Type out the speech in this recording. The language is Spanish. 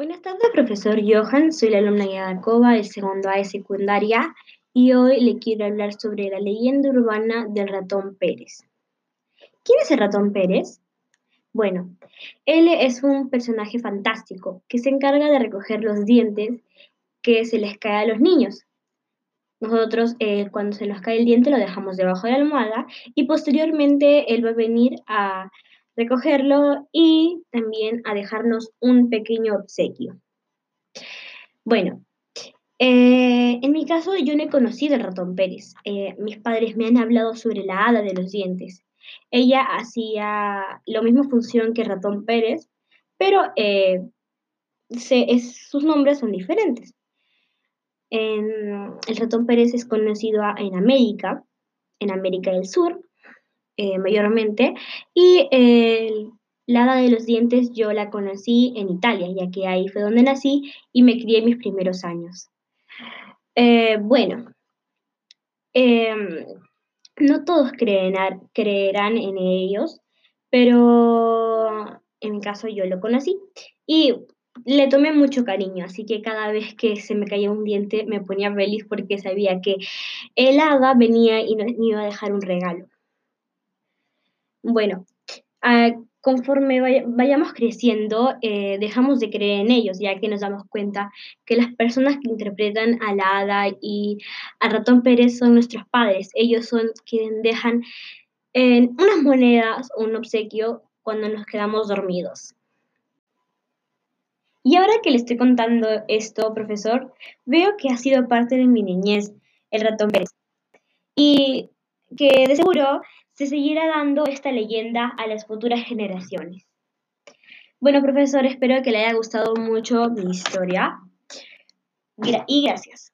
Buenas tardes, profesor Johan. Soy la alumna Yadacoba del segundo A de secundaria y hoy le quiero hablar sobre la leyenda urbana del ratón Pérez. ¿Quién es el ratón Pérez? Bueno, él es un personaje fantástico que se encarga de recoger los dientes que se les cae a los niños. Nosotros eh, cuando se nos cae el diente lo dejamos debajo de la almohada y posteriormente él va a venir a recogerlo y también a dejarnos un pequeño obsequio. Bueno, eh, en mi caso yo no he conocido al ratón Pérez. Eh, mis padres me han hablado sobre la hada de los dientes. Ella hacía la misma función que ratón Pérez, pero eh, sus nombres son diferentes. el ratón Pérez es conocido en América, en América del Sur, eh, mayormente. Y la hada de los dientes yo la conocí en Italia, ya que ahí fue donde nací y me crié mis primeros años. Eh, bueno, em, no todos creerán en ellos, pero en mi caso yo lo conocí y le tomé mucho cariño, así que cada vez que se me caía un diente me ponía feliz porque sabía que el hada venía y me iba a dejar un regalo. Bueno, ah, conforme vayamos creciendo, eh, dejamos de creer en ellos, ya que nos damos cuenta que las personas que interpretan a la hada y a ratón Pérez son nuestros padres. Ellos son quienes dejan en unas monedas o un obsequio cuando nos quedamos dormidos. Y ahora que le estoy contando esto, profesor, veo que ha sido parte de mi niñez el ratón Pérez. Y que de seguro se seguirá dando esta leyenda a las futuras generaciones. Bueno, profesor, espero que le haya gustado mucho mi historia y gracias.